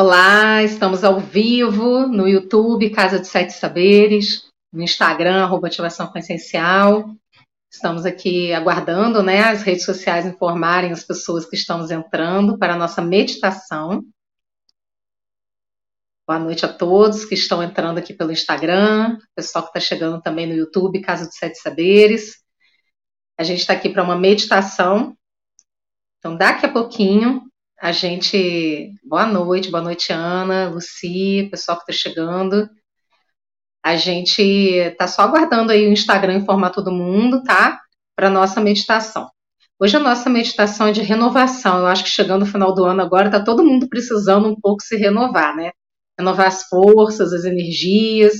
Olá, estamos ao vivo no YouTube Casa de Sete Saberes, no Instagram, arroba Ativação Consciencial. Estamos aqui aguardando né, as redes sociais informarem as pessoas que estamos entrando para a nossa meditação. Boa noite a todos que estão entrando aqui pelo Instagram, pessoal que está chegando também no YouTube, Casa de Sete Saberes. A gente está aqui para uma meditação. Então, daqui a pouquinho, a gente. Boa noite, boa noite, Ana, Luci, pessoal que está chegando. A gente está só aguardando aí o Instagram informar todo mundo, tá? Para nossa meditação. Hoje a nossa meditação é de renovação. Eu acho que chegando no final do ano agora, está todo mundo precisando um pouco se renovar, né? Renovar as forças, as energias,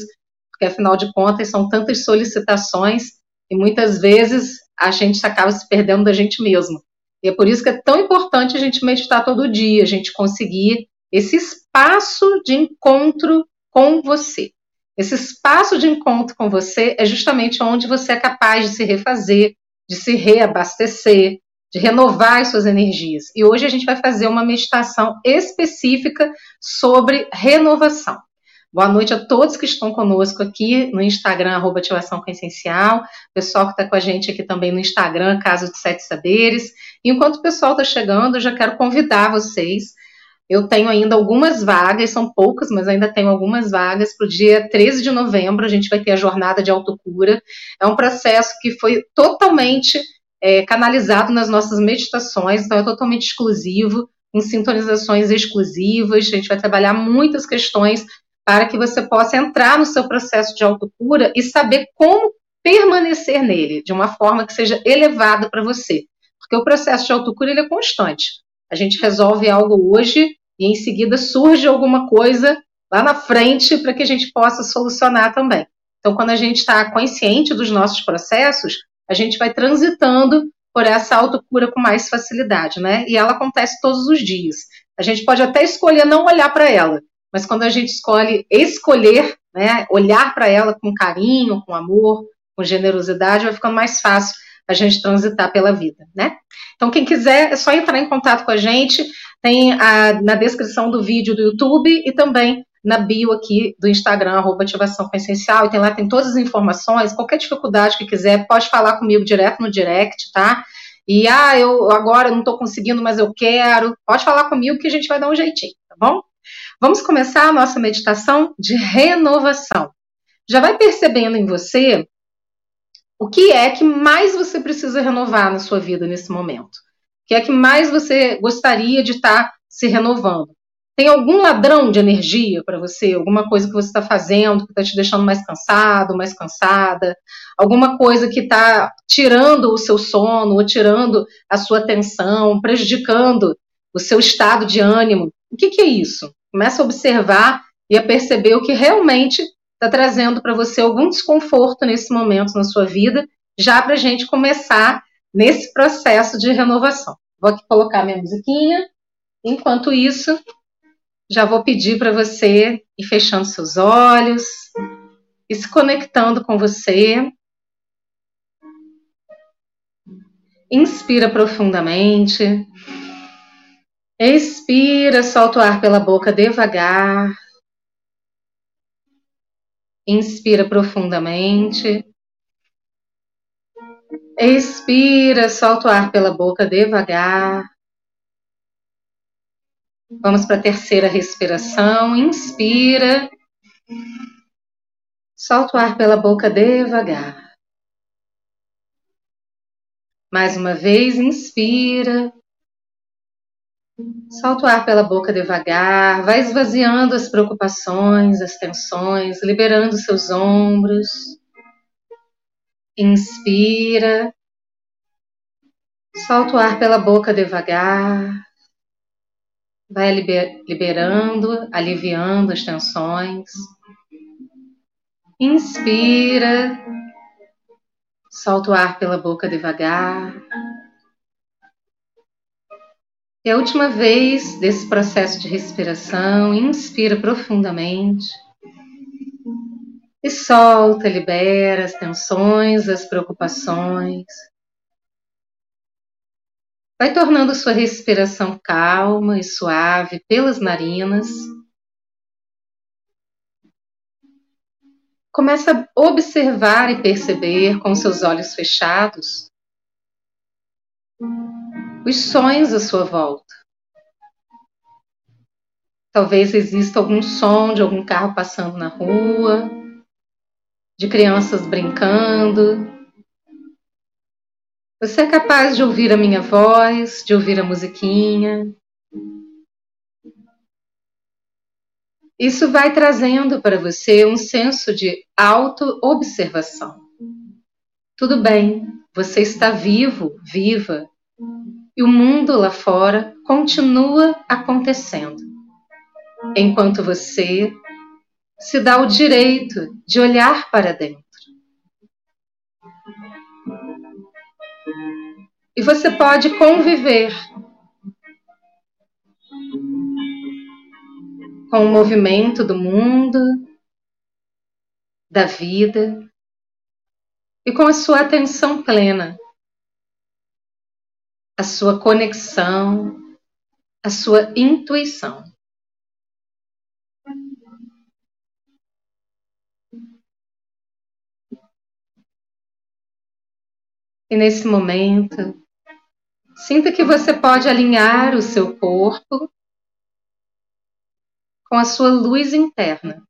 porque afinal de contas são tantas solicitações e muitas vezes a gente acaba se perdendo da gente mesmo. E é por isso que é tão importante a gente meditar todo dia, a gente conseguir esse espaço de encontro com você. Esse espaço de encontro com você é justamente onde você é capaz de se refazer, de se reabastecer, de renovar as suas energias. E hoje a gente vai fazer uma meditação específica sobre renovação. Boa noite a todos que estão conosco aqui no Instagram, arroba Ativação Consciencial, pessoal que está com a gente aqui também no Instagram, Caso de Sete Saberes. Enquanto o pessoal está chegando, eu já quero convidar vocês. Eu tenho ainda algumas vagas, são poucas, mas ainda tenho algumas vagas para o dia 13 de novembro. A gente vai ter a jornada de autocura. É um processo que foi totalmente é, canalizado nas nossas meditações, então é totalmente exclusivo, em sintonizações exclusivas. A gente vai trabalhar muitas questões para que você possa entrar no seu processo de autocura e saber como permanecer nele, de uma forma que seja elevada para você. Porque o processo de autocura ele é constante. A gente resolve algo hoje e em seguida surge alguma coisa lá na frente para que a gente possa solucionar também. Então, quando a gente está consciente dos nossos processos, a gente vai transitando por essa autocura com mais facilidade, né? E ela acontece todos os dias. A gente pode até escolher não olhar para ela, mas quando a gente escolhe escolher, né, olhar para ela com carinho, com amor, com generosidade, vai ficando mais fácil a gente transitar pela vida, né? Então, quem quiser, é só entrar em contato com a gente, tem a, na descrição do vídeo do YouTube e também na bio aqui do Instagram, arroba ativação consciencial, e tem lá, tem todas as informações, qualquer dificuldade que quiser, pode falar comigo direto no direct, tá? E, ah, eu agora não estou conseguindo, mas eu quero, pode falar comigo que a gente vai dar um jeitinho, tá bom? Vamos começar a nossa meditação de renovação. Já vai percebendo em você o que é que mais você precisa renovar na sua vida nesse momento. O que é que mais você gostaria de estar se renovando. Tem algum ladrão de energia para você? Alguma coisa que você está fazendo que está te deixando mais cansado, mais cansada? Alguma coisa que está tirando o seu sono, ou tirando a sua atenção, prejudicando o seu estado de ânimo? O que, que é isso? Começa a observar e a perceber o que realmente está trazendo para você algum desconforto nesse momento na sua vida, já para a gente começar nesse processo de renovação. Vou aqui colocar minha musiquinha. Enquanto isso, já vou pedir para você ir fechando seus olhos e se conectando com você. Inspira profundamente. Expira, solta o ar pela boca devagar. Inspira profundamente. Expira, solta o ar pela boca devagar. Vamos para a terceira respiração. Inspira. Solta o ar pela boca devagar. Mais uma vez, inspira. Solta o ar pela boca devagar, vai esvaziando as preocupações, as tensões, liberando seus ombros. Inspira. Solta o ar pela boca devagar. Vai liberando, aliviando as tensões. Inspira. Solta o ar pela boca devagar. E a última vez desse processo de respiração, inspira profundamente. E solta, libera as tensões, as preocupações. Vai tornando sua respiração calma e suave pelas narinas. Começa a observar e perceber com seus olhos fechados os sonhos à sua volta. Talvez exista algum som de algum carro passando na rua, de crianças brincando. Você é capaz de ouvir a minha voz, de ouvir a musiquinha. Isso vai trazendo para você um senso de auto-observação. Tudo bem, você está vivo, viva, e o mundo lá fora continua acontecendo, enquanto você se dá o direito de olhar para dentro. E você pode conviver com o movimento do mundo, da vida e com a sua atenção plena, a sua conexão, a sua intuição. E nesse momento, sinta que você pode alinhar o seu corpo com a sua luz interna.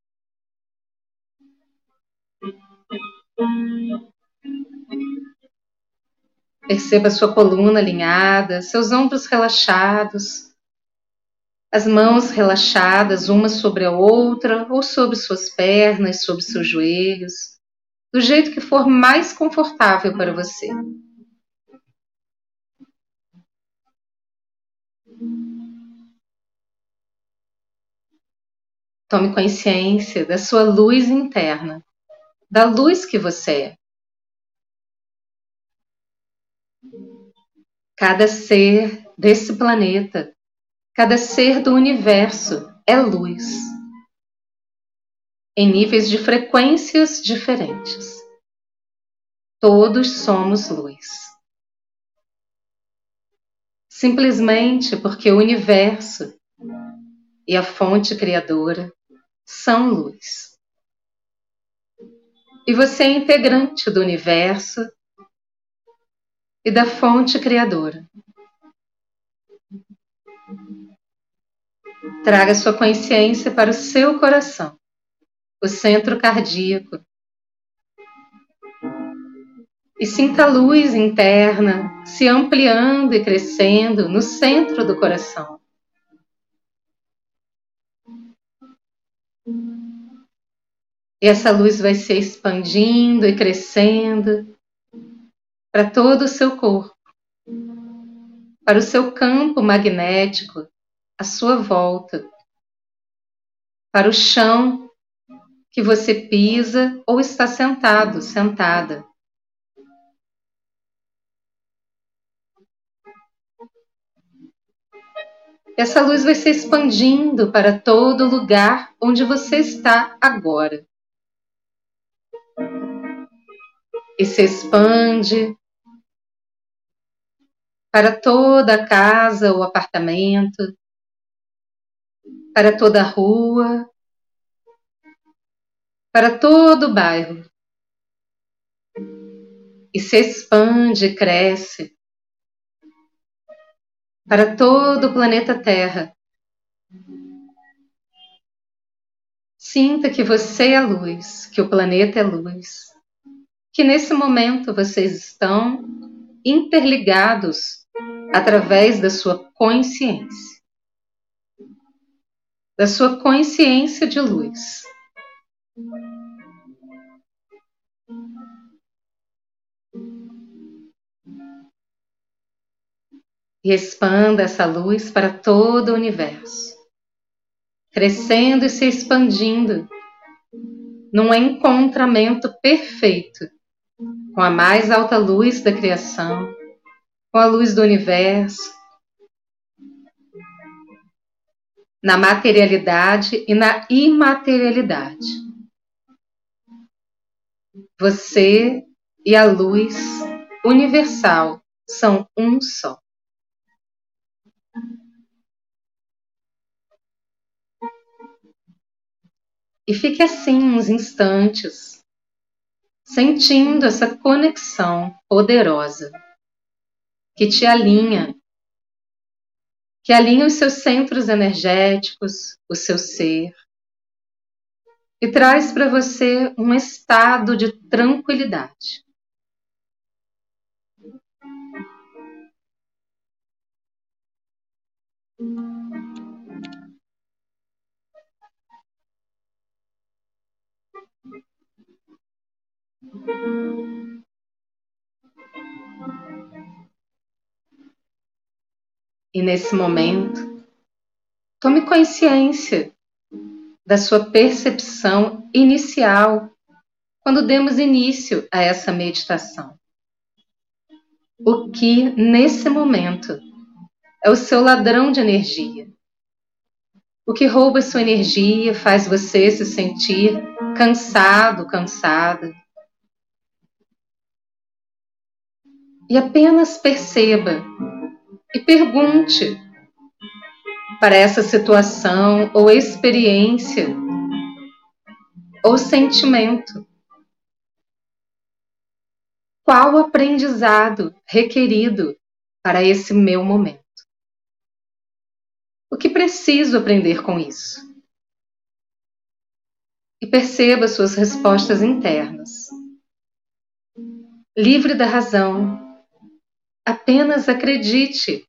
Perceba sua coluna alinhada, seus ombros relaxados, as mãos relaxadas uma sobre a outra ou sobre suas pernas, sobre seus joelhos do jeito que for mais confortável para você. Tome consciência da sua luz interna, da luz que você é. Cada ser desse planeta, cada ser do universo é luz em níveis de frequências diferentes. Todos somos luz. Simplesmente porque o universo e a fonte criadora são luz. E você é integrante do universo e da fonte criadora. Traga sua consciência para o seu coração o centro cardíaco. E sinta a luz interna se ampliando e crescendo no centro do coração. E essa luz vai se expandindo e crescendo para todo o seu corpo, para o seu campo magnético à sua volta, para o chão que você pisa ou está sentado, sentada. Essa luz vai se expandindo para todo lugar onde você está agora. E se expande para toda a casa ou apartamento, para toda a rua, para todo o bairro. E se expande cresce. Para todo o planeta Terra. Sinta que você é luz, que o planeta é luz, que nesse momento vocês estão interligados através da sua consciência, da sua consciência de luz. E expanda essa luz para todo o universo, crescendo e se expandindo num encontramento perfeito com a mais alta luz da criação, com a luz do universo, na materialidade e na imaterialidade. Você e a luz universal são um só. E fique assim uns instantes, sentindo essa conexão poderosa que te alinha, que alinha os seus centros energéticos, o seu ser, e traz para você um estado de tranquilidade. E nesse momento, tome consciência da sua percepção inicial quando demos início a essa meditação. O que, nesse momento, é o seu ladrão de energia. O que rouba sua energia faz você se sentir cansado, cansada. E apenas perceba e pergunte para essa situação ou experiência ou sentimento. Qual o aprendizado requerido para esse meu momento? O que preciso aprender com isso? E perceba suas respostas internas. Livre da razão, Apenas acredite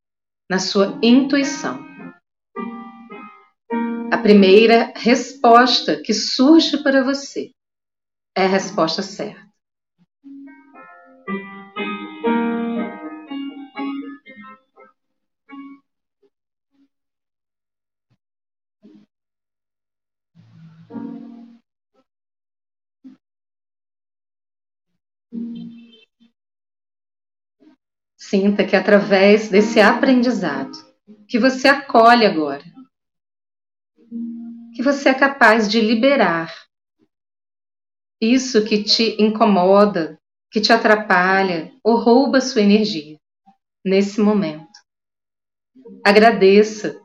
na sua intuição. A primeira resposta que surge para você é a resposta certa. Sinta que através desse aprendizado que você acolhe agora, que você é capaz de liberar isso que te incomoda, que te atrapalha ou rouba sua energia nesse momento. Agradeça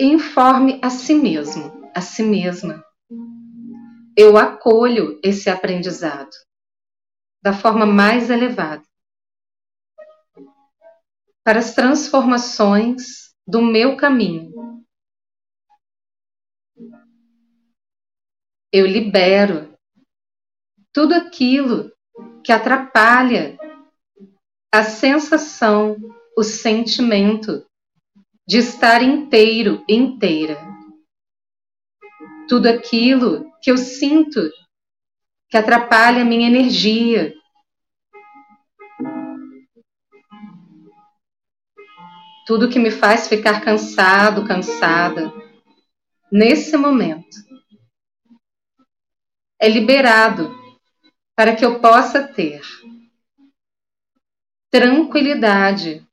e informe a si mesmo, a si mesma. Eu acolho esse aprendizado da forma mais elevada para as transformações do meu caminho. Eu libero tudo aquilo que atrapalha a sensação, o sentimento de estar inteiro, inteira. Tudo aquilo que eu sinto que atrapalha a minha energia, tudo que me faz ficar cansado, cansada, nesse momento, é liberado para que eu possa ter tranquilidade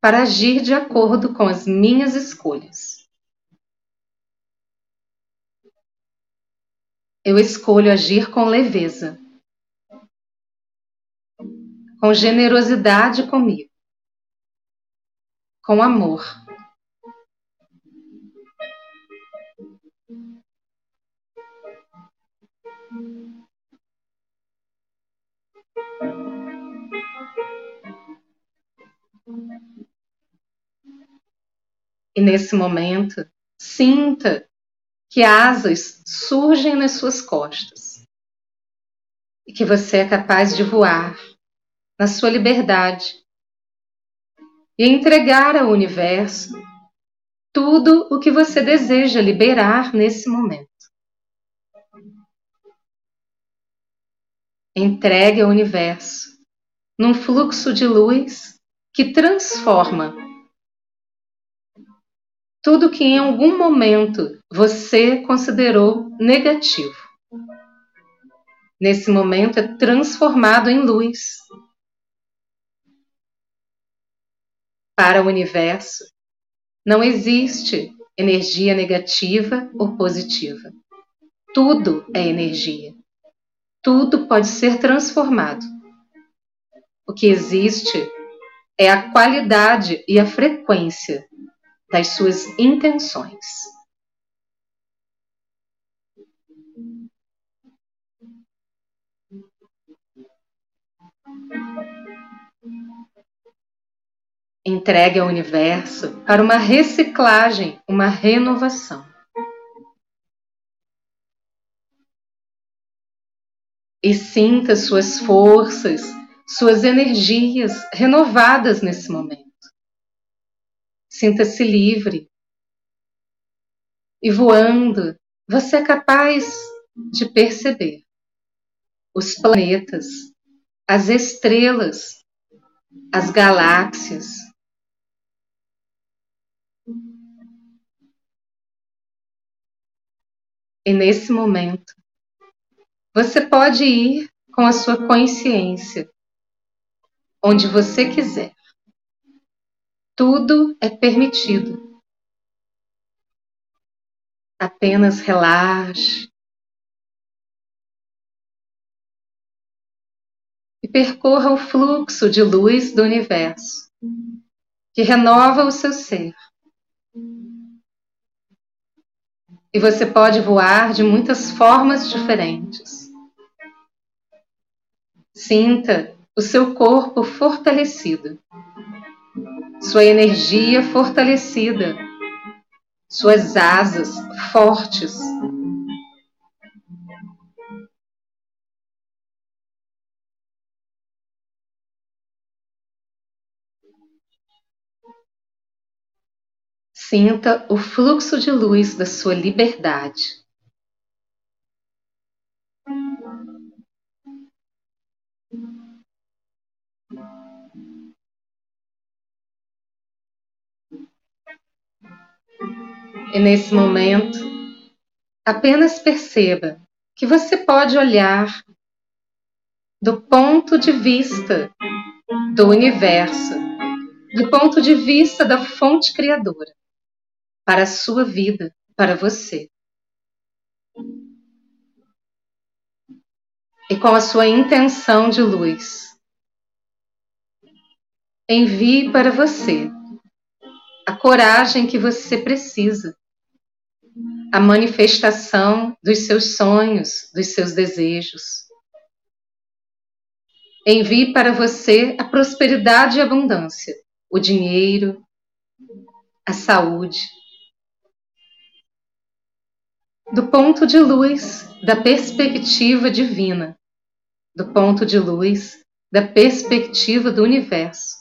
para agir de acordo com as minhas escolhas. Eu escolho agir com leveza, com generosidade comigo com amor. E nesse momento, sinta que asas surgem nas suas costas e que você é capaz de voar na sua liberdade e entregar ao universo tudo o que você deseja liberar nesse momento. Entregue ao universo num fluxo de luz que transforma tudo que em algum momento você considerou negativo. Nesse momento é transformado em luz Para o universo, não existe energia negativa ou positiva. Tudo é energia. Tudo pode ser transformado. O que existe é a qualidade e a frequência das suas intenções. Entregue ao universo para uma reciclagem, uma renovação. E sinta suas forças, suas energias renovadas nesse momento. Sinta-se livre. E voando, você é capaz de perceber os planetas, as estrelas, as galáxias. E nesse momento, você pode ir com a sua consciência onde você quiser. Tudo é permitido. Apenas relaxe. E percorra o fluxo de luz do universo, que renova o seu ser. E você pode voar de muitas formas diferentes. Sinta o seu corpo fortalecido, sua energia fortalecida, suas asas fortes. Sinta o fluxo de luz da sua liberdade. E nesse momento, apenas perceba que você pode olhar do ponto de vista do universo, do ponto de vista da fonte criadora, para a sua vida, para você. E com a sua intenção de luz, envie para você a coragem que você precisa a manifestação dos seus sonhos, dos seus desejos. Envie para você a prosperidade e abundância, o dinheiro, a saúde. Do ponto de luz da perspectiva divina, do ponto de luz da perspectiva do universo.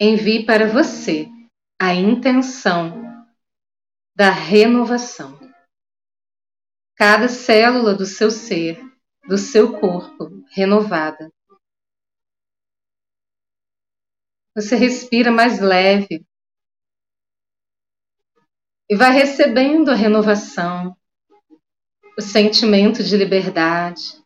Envie para você a intenção da renovação. Cada célula do seu ser, do seu corpo, renovada. Você respira mais leve e vai recebendo a renovação, o sentimento de liberdade,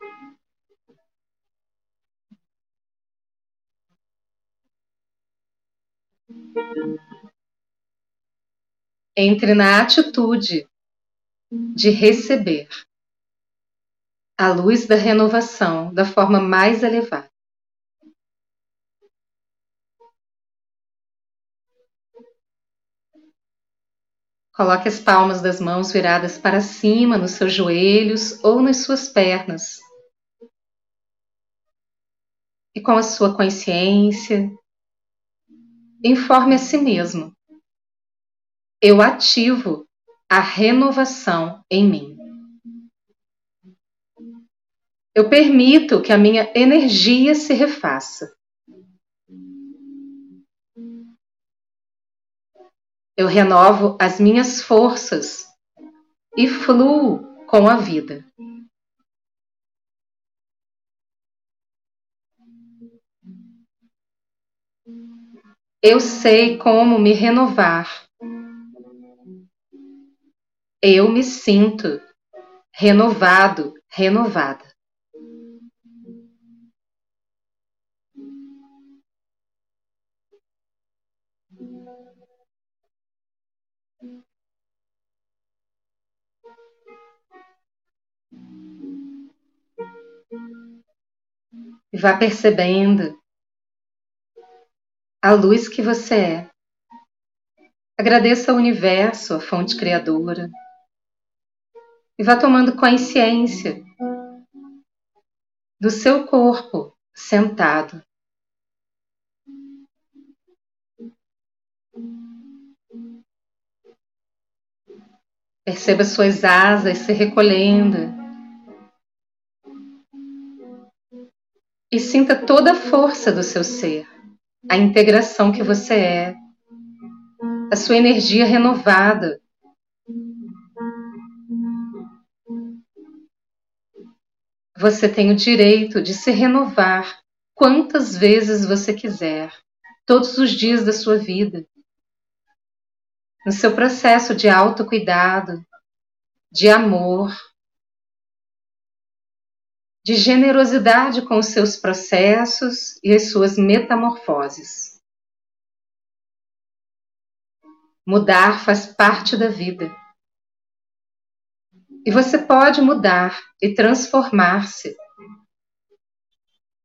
Entre na atitude de receber a luz da renovação da forma mais elevada. Coloque as palmas das mãos viradas para cima nos seus joelhos ou nas suas pernas. E com a sua consciência, informe a si mesmo eu ativo a renovação em mim. Eu permito que a minha energia se refaça. Eu renovo as minhas forças e fluo com a vida. Eu sei como me renovar eu me sinto renovado, renovada. E vá percebendo a luz que você é. Agradeça ao universo, a fonte criadora. E vá tomando consciência do seu corpo sentado. Perceba suas asas se recolhendo. E sinta toda a força do seu ser, a integração que você é, a sua energia renovada. Você tem o direito de se renovar quantas vezes você quiser, todos os dias da sua vida no seu processo de autocuidado, de amor, de generosidade com os seus processos e as suas metamorfoses. Mudar faz parte da vida. E você pode mudar e transformar-se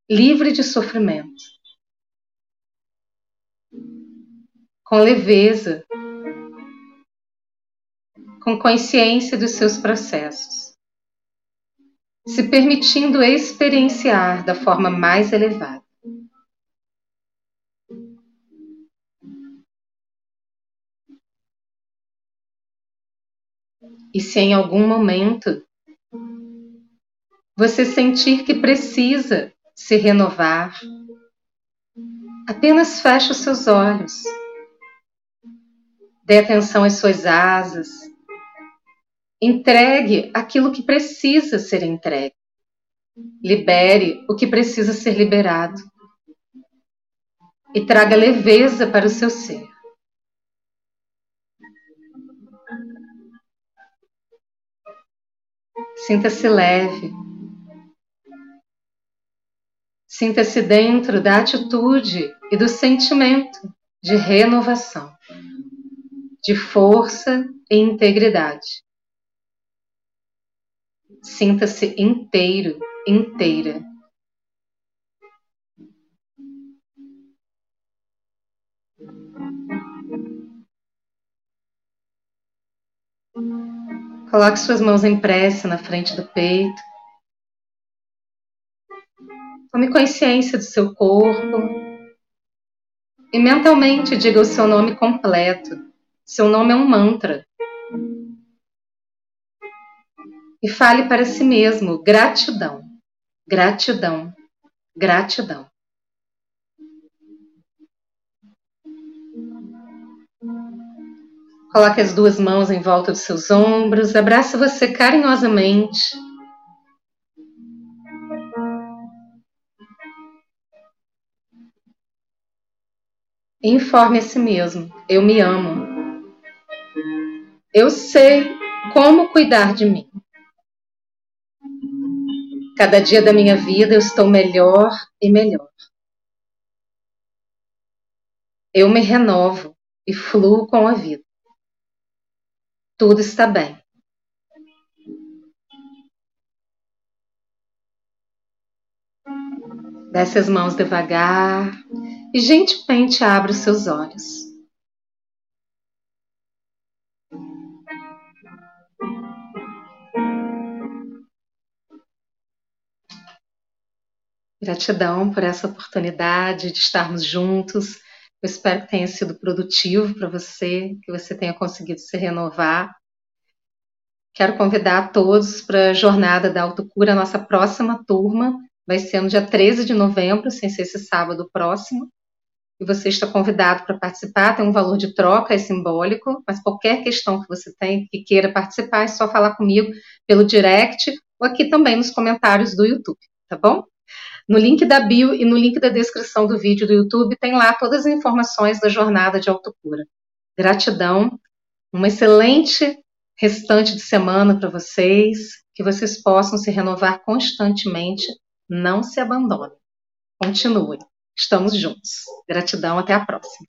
livre de sofrimento, com leveza, com consciência dos seus processos, se permitindo experienciar da forma mais elevada. E se em algum momento você sentir que precisa se renovar, apenas feche os seus olhos. Dê atenção às suas asas, Entregue aquilo que precisa ser entregue. Libere o que precisa ser liberado. E traga leveza para o seu ser. Sinta-se leve. Sinta-se dentro da atitude e do sentimento de renovação, de força e integridade. Sinta-se inteiro, inteira. Coloque suas mãos em prece na frente do peito. Tome consciência do seu corpo. E mentalmente diga o seu nome completo. Seu nome é um mantra e fale para si mesmo: gratidão, gratidão, gratidão. Coloque as duas mãos em volta dos seus ombros, abrace você carinhosamente. Informe a si mesmo: eu me amo. Eu sei como cuidar de mim. Cada dia da minha vida eu estou melhor e melhor. Eu me renovo e fluo com a vida. Tudo está bem. Desce as mãos devagar e gentilmente abre os seus olhos. Gratidão por essa oportunidade de estarmos juntos. Eu espero que tenha sido produtivo para você, que você tenha conseguido se renovar. Quero convidar a todos para a Jornada da Autocura, nossa próxima turma. Vai ser no dia 13 de novembro, sem ser esse sábado próximo. E você está convidado para participar, tem um valor de troca, é simbólico, mas qualquer questão que você tem, que queira participar, é só falar comigo pelo direct ou aqui também nos comentários do YouTube, tá bom? No link da bio e no link da descrição do vídeo do YouTube tem lá todas as informações da jornada de autocura. Gratidão, uma excelente restante de semana para vocês, que vocês possam se renovar constantemente, não se abandonem. Continuem, estamos juntos. Gratidão, até a próxima.